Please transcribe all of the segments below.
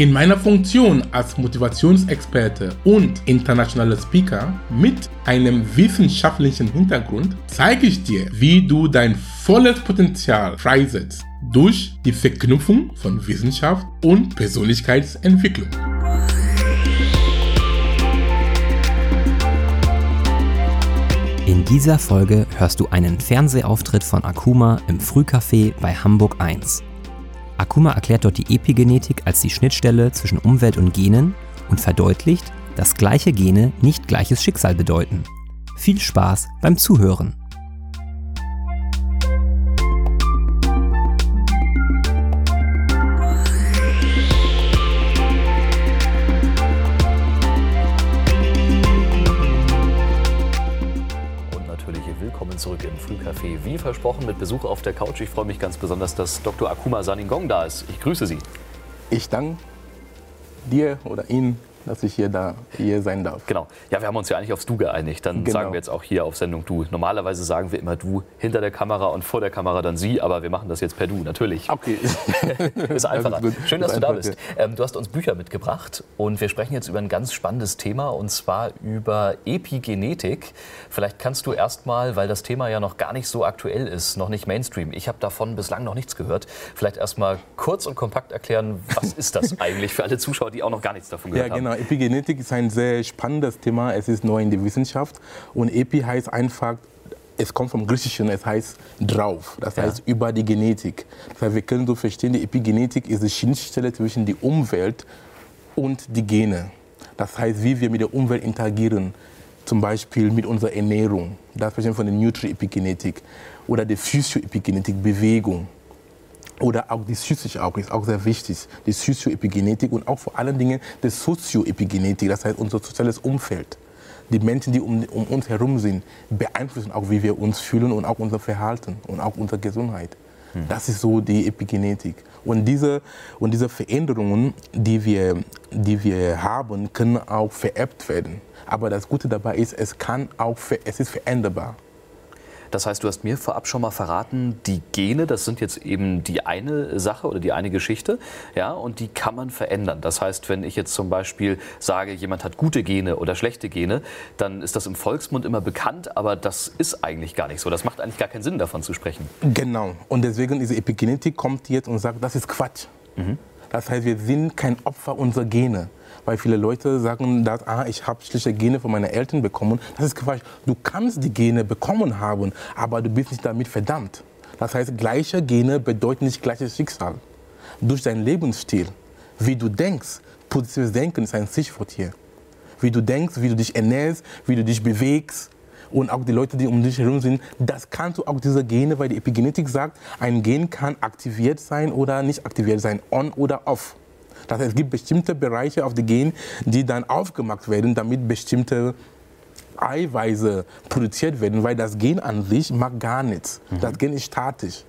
In meiner Funktion als Motivationsexperte und internationaler Speaker mit einem wissenschaftlichen Hintergrund zeige ich dir, wie du dein volles Potenzial freisetzt durch die Verknüpfung von Wissenschaft und Persönlichkeitsentwicklung. In dieser Folge hörst du einen Fernsehauftritt von Akuma im Frühcafé bei Hamburg 1. Akuma erklärt dort die Epigenetik als die Schnittstelle zwischen Umwelt und Genen und verdeutlicht, dass gleiche Gene nicht gleiches Schicksal bedeuten. Viel Spaß beim Zuhören! Zurück im Frühcafé. Wie versprochen mit Besuch auf der Couch. Ich freue mich ganz besonders, dass Dr. Akuma Saningong da ist. Ich grüße Sie. Ich danke dir oder Ihnen dass ich hier, da, hier sein darf. Genau. Ja, wir haben uns ja eigentlich aufs Du geeinigt. Dann genau. sagen wir jetzt auch hier auf Sendung Du. Normalerweise sagen wir immer Du hinter der Kamera und vor der Kamera dann Sie, aber wir machen das jetzt per Du, natürlich. Okay. ist einfacher. Ist Schön, dass ist du da bist. Ähm, du hast uns Bücher mitgebracht und wir sprechen jetzt über ein ganz spannendes Thema und zwar über Epigenetik. Vielleicht kannst du erstmal, weil das Thema ja noch gar nicht so aktuell ist, noch nicht Mainstream. Ich habe davon bislang noch nichts gehört. Vielleicht erstmal kurz und kompakt erklären, was ist das eigentlich für alle Zuschauer, die auch noch gar nichts davon gehört ja, genau. haben. Genau, Epigenetik ist ein sehr spannendes Thema. Es ist neu in der Wissenschaft. Und Epi heißt einfach, es kommt vom Griechischen, es heißt drauf. Das heißt ja. über die Genetik. Das heißt, wir können so verstehen, die Epigenetik ist die Schnittstelle zwischen der Umwelt und die Gene. Das heißt, wie wir mit der Umwelt interagieren. Zum Beispiel mit unserer Ernährung. Das sprechen wir von der Nutri-Epigenetik. Oder der Physio-Epigenetik, Bewegung. Oder auch die Psychik auch, ist auch sehr wichtig. Die Sozioepigenetik und auch vor allen Dingen die Sozioepigenetik, das heißt unser soziales Umfeld. Die Menschen, die um, um, uns herum sind, beeinflussen auch, wie wir uns fühlen und auch unser Verhalten und auch unsere Gesundheit. Hm. Das ist so die Epigenetik. Und diese, und diese Veränderungen, die wir, die wir haben, können auch vererbt werden. Aber das Gute dabei ist, es, kann auch, es ist veränderbar. Das heißt, du hast mir vorab schon mal verraten, die Gene, das sind jetzt eben die eine Sache oder die eine Geschichte, ja, und die kann man verändern. Das heißt, wenn ich jetzt zum Beispiel sage, jemand hat gute Gene oder schlechte Gene, dann ist das im Volksmund immer bekannt, aber das ist eigentlich gar nicht so. Das macht eigentlich gar keinen Sinn, davon zu sprechen. Genau. Und deswegen diese Epigenetik kommt jetzt und sagt, das ist Quatsch. Mhm. Das heißt, wir sind kein Opfer unserer Gene weil viele Leute sagen, dass, ah, ich habe schlechte Gene von meinen Eltern bekommen. Das ist Quatsch. Du kannst die Gene bekommen haben, aber du bist nicht damit verdammt. Das heißt, gleiche Gene bedeuten nicht gleiches Schicksal. Durch deinen Lebensstil, wie du denkst, positives Denken ist ein Stichwort hier. Wie du denkst, wie du dich ernährst, wie du dich bewegst, und auch die Leute, die um dich herum sind, das kannst du auch diese Gene, weil die Epigenetik sagt, ein Gen kann aktiviert sein oder nicht aktiviert sein, on oder off. Das heißt, es gibt bestimmte Bereiche auf die Gen, die dann aufgemacht werden, damit bestimmte Eiweiße produziert werden, weil das Gen an sich mag gar nichts. Mhm. Das Gen ist statisch.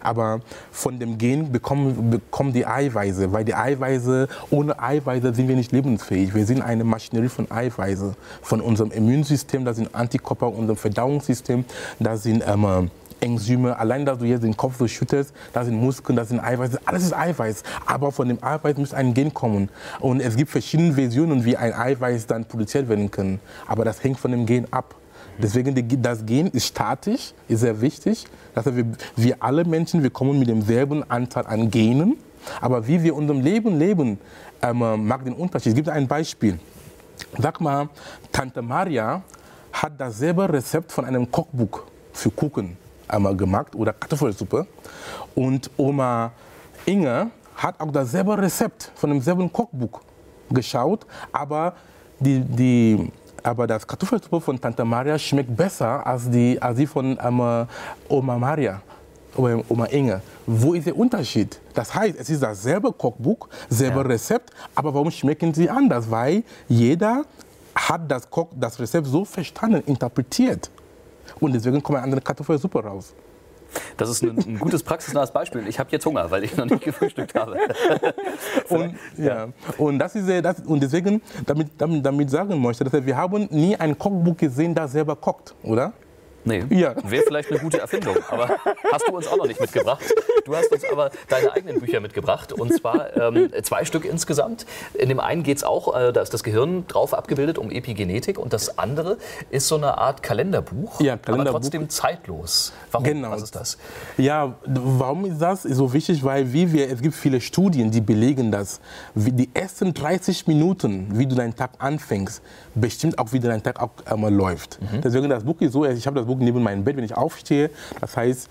Aber von dem Gen bekommen, bekommen die Eiweiße, weil die Eiweiße, ohne Eiweiße sind wir nicht lebensfähig. Wir sind eine Maschinerie von Eiweiße, von unserem Immunsystem, das sind Antikörper, unserem Verdauungssystem, das sind ähm, Enzyme, allein dass du jetzt den Kopf so schüttelst, da sind Muskeln, da sind Eiweiß, alles ist Eiweiß. Aber von dem Eiweiß muss ein Gen kommen. Und es gibt verschiedene Versionen, wie ein Eiweiß dann produziert werden kann. Aber das hängt von dem Gen ab. Deswegen das Gen ist statisch, ist sehr wichtig. Das heißt, wir, wir alle Menschen, wir kommen mit demselben Anteil an Genen. Aber wie wir unserem Leben leben, ähm, mag den Unterschied. Es gibt ein Beispiel. Sag mal, Tante Maria hat dasselbe Rezept von einem Kochbuch für Kuchen einmal gemacht oder Kartoffelsuppe. Und Oma Inge hat auch dasselbe Rezept von demselben Kochbuch geschaut, aber, die, die, aber das Kartoffelsuppe von Tante Maria schmeckt besser als die, als die von ähm, Oma Maria. Oma Inge. Wo ist der Unterschied? Das heißt, es ist dasselbe Kochbuch, selbe ja. Rezept, aber warum schmecken sie anders? Weil jeder hat das, Koch, das Rezept so verstanden, interpretiert. Und deswegen kommt eine andere Kartoffelsuppe raus. Das ist ein, ein gutes praxisnahes Beispiel. Ich habe jetzt Hunger, weil ich noch nicht gefrühstückt habe. und, ja. und, das ist, das, und deswegen, damit, damit, damit sagen möchte, dass wir haben nie ein Kochbuch gesehen, das selber kocht, oder? Nee, ja. wäre vielleicht eine gute Erfindung, aber hast du uns auch noch nicht mitgebracht. Du hast uns aber deine eigenen Bücher mitgebracht und zwar ähm, zwei Stück insgesamt. In dem einen geht es auch, äh, da ist das Gehirn drauf abgebildet, um Epigenetik und das andere ist so eine Art Kalenderbuch, ja, Kalenderbuch. aber trotzdem zeitlos. Warum? Genau. Was ist das? Ja, warum ist das so wichtig? Weil wie wir, es gibt viele Studien, die belegen das. Die ersten 30 Minuten, wie du deinen Tag anfängst, bestimmt auch, wie dein Tag auch einmal läuft. Mhm. Deswegen das Buch ist so, ich habe das Buch neben meinem Bett, wenn ich aufstehe. Das heißt,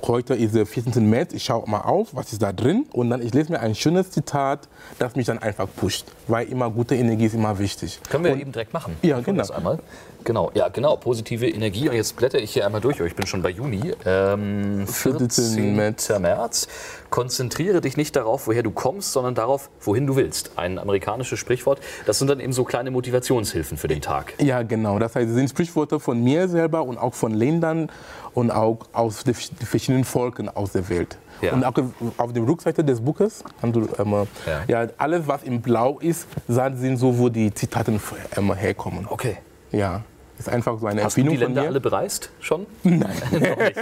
heute ist der 14. März, ich schaue mal auf, was ist da drin und dann ich lese mir ein schönes Zitat, das mich dann einfach pusht, weil immer gute Energie ist immer wichtig. Können wir und, eben direkt machen. Ja, genau. einmal. Genau, ja, genau, positive Energie. Und jetzt blätter ich hier einmal durch. Ich bin schon bei Juni. Ähm, 14. März. Konzentriere dich nicht darauf, woher du kommst, sondern darauf, wohin du willst. Ein amerikanisches Sprichwort. Das sind dann eben so kleine Motivationshilfen für den Tag. Ja, genau. Das heißt, es sind Sprichworte von mir selber und auch von Ländern und auch aus den verschiedenen Volken aus der Welt. Ja. Und auch auf der Rückseite des Buches, du, ähm, ja. ja. alles was in Blau ist, sind so, wo die Zitate ähm, herkommen. Okay. Ja. Ist einfach so eine Hast Erfindung du die Länder alle bereist schon? Nein. noch nicht.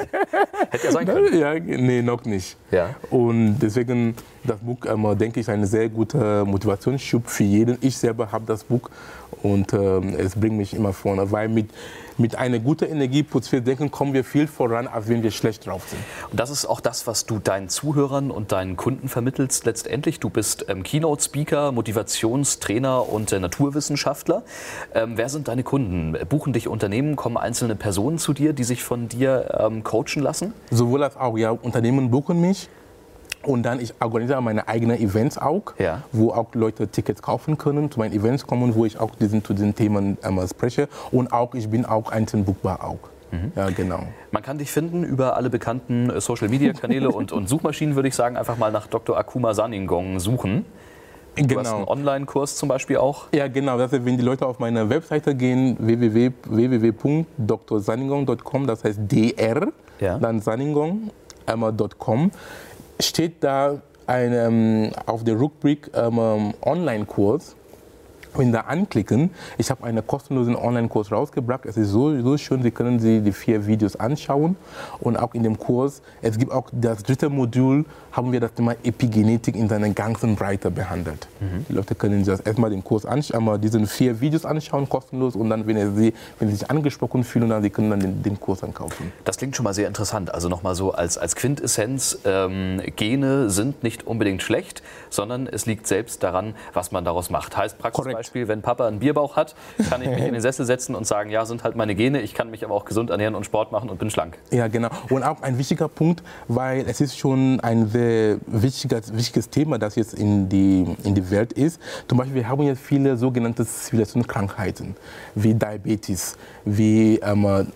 Hätte ja sein können. Ja, nee, noch nicht. Ja. Und deswegen, das Buch, ähm, denke ich, ist ein sehr guter Motivationsschub für jeden. Ich selber habe das Buch und ähm, es bringt mich immer vorne, weil mit, mit einer guten Energie, positiv denken, kommen wir viel voran, als wenn wir schlecht drauf sind. Und das ist auch das, was du deinen Zuhörern und deinen Kunden vermittelst letztendlich. Du bist ähm, Keynote-Speaker, Motivationstrainer und äh, Naturwissenschaftler. Ähm, wer sind deine Kunden? Buchen dich Unternehmen? Kommen einzelne Personen zu dir, die sich von dir ähm, coachen lassen? Sowohl als auch, ja. Unternehmen buchen mich. Und dann ich organisiere meine eigenen Events auch, ja. wo auch Leute Tickets kaufen können, zu meinen Events kommen, wo ich auch diesen, zu diesen Themen einmal spreche. Und auch ich bin auch einzeln buchbar auch. Mhm. Ja, genau. Man kann dich finden über alle bekannten äh, Social-Media-Kanäle und, und Suchmaschinen, würde ich sagen. Einfach mal nach Dr. Akuma Saningong suchen. Du genau. hast einen Online-Kurs zum Beispiel auch? Ja, genau. Das heißt, wenn die Leute auf meine Webseite gehen, www.drsaningong.com, das heißt dr, ja. dann saningong.com, steht da ein, ähm, auf der Rubrik ähm, Online-Kurs wenn da anklicken, ich habe einen kostenlosen Online-Kurs rausgebracht. Es ist so, so schön, Sie können sich die vier Videos anschauen. Und auch in dem Kurs, es gibt auch das dritte Modul, haben wir das Thema Epigenetik in seiner ganzen Breite behandelt. Mhm. Die Leute können sich erstmal den Kurs anschauen, diesen vier Videos anschauen, kostenlos. Und dann, wenn sie, wenn sie sich angesprochen fühlen, dann sie können dann den, den Kurs ankaufen. Das klingt schon mal sehr interessant. Also nochmal so als, als Quintessenz, ähm, Gene sind nicht unbedingt schlecht, sondern es liegt selbst daran, was man daraus macht. Heißt praktisch Beispiel, wenn Papa einen Bierbauch hat, kann ich mich in den Sessel setzen und sagen, ja, sind halt meine Gene, ich kann mich aber auch gesund ernähren und Sport machen und bin schlank. Ja, genau. Und auch ein wichtiger Punkt, weil es ist schon ein sehr wichtiges, wichtiges Thema, das jetzt in die, in die Welt ist. Zum Beispiel, wir haben jetzt viele sogenannte Zivilisationskrankheiten, wie Diabetes, wie ähm,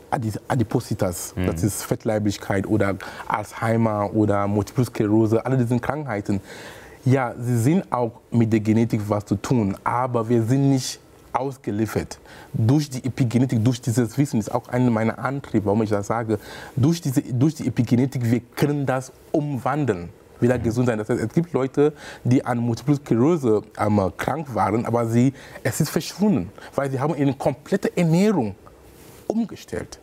Adipositas, mhm. das ist Fettleibigkeit oder Alzheimer oder Multiple Sklerose, alle diese Krankheiten ja, sie sind auch mit der Genetik was zu tun, aber wir sind nicht ausgeliefert. Durch die Epigenetik, durch dieses Wissen, ist auch einer meiner Antriebe, warum ich das sage, durch, diese, durch die Epigenetik, wir können das umwandeln wieder gesund sein. Das heißt, es gibt Leute, die an Multiple Sklerose ähm, krank waren, aber sie, es ist verschwunden, weil sie haben ihre komplette Ernährung umgestellt.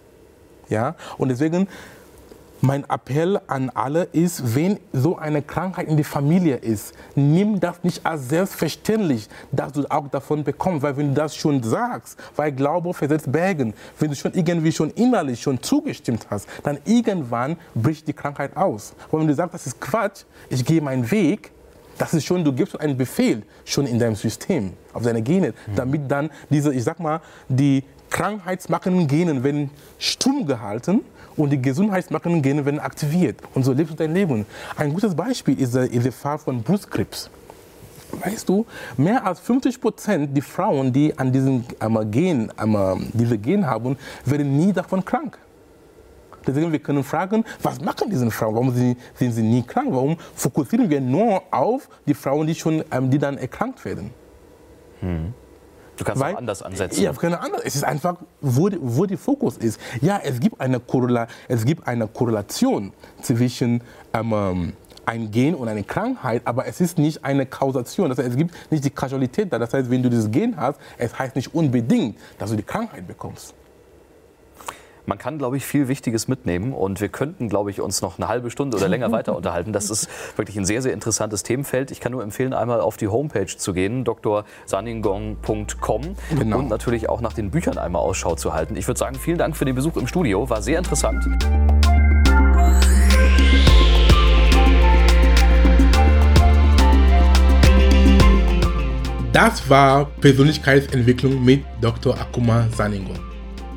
Ja? Und deswegen mein Appell an alle ist, wenn so eine Krankheit in der Familie ist, nimm das nicht als selbstverständlich, dass du auch davon bekommst. Weil wenn du das schon sagst, weil Glaube versetzt Bergen, wenn du schon irgendwie schon innerlich schon zugestimmt hast, dann irgendwann bricht die Krankheit aus. Und wenn du sagst, das ist Quatsch, ich gehe meinen Weg, das ist schon, du gibst einen Befehl schon in deinem System, auf deine Gene, mhm. damit dann diese, ich sag mal, die krankheitsmachenden Gene werden stumm gehalten und die gesundheitsmachenden Gene werden aktiviert. Und so lebst du dein Leben. Ein gutes Beispiel ist der Fall von Brustkrebs. Weißt du, mehr als 50 Prozent der Frauen, die an diesem Gen, diese Gen haben, werden nie davon krank. Deswegen wir können fragen, was machen diese Frauen? Warum sind, sind sie nie krank? Warum fokussieren wir nur auf die Frauen, die schon, ähm, die dann erkrankt werden? Hm. Du kannst Weil, auch anders ansetzen. Ja, keine andere. Es ist einfach, wo, wo der Fokus ist. Ja, es gibt eine, Korrela es gibt eine Korrelation zwischen ähm, ein Gen und eine Krankheit, aber es ist nicht eine Kausation. Das heißt, es gibt nicht die Kausalität da. Das heißt, wenn du dieses Gen hast, es heißt nicht unbedingt, dass du die Krankheit bekommst. Man kann, glaube ich, viel Wichtiges mitnehmen und wir könnten, glaube ich, uns noch eine halbe Stunde oder länger weiter unterhalten. Das ist wirklich ein sehr, sehr interessantes Themenfeld. Ich kann nur empfehlen, einmal auf die Homepage zu gehen, drsaningong.com genau. und natürlich auch nach den Büchern einmal Ausschau zu halten. Ich würde sagen, vielen Dank für den Besuch im Studio, war sehr interessant. Das war Persönlichkeitsentwicklung mit Dr. Akuma Saningon.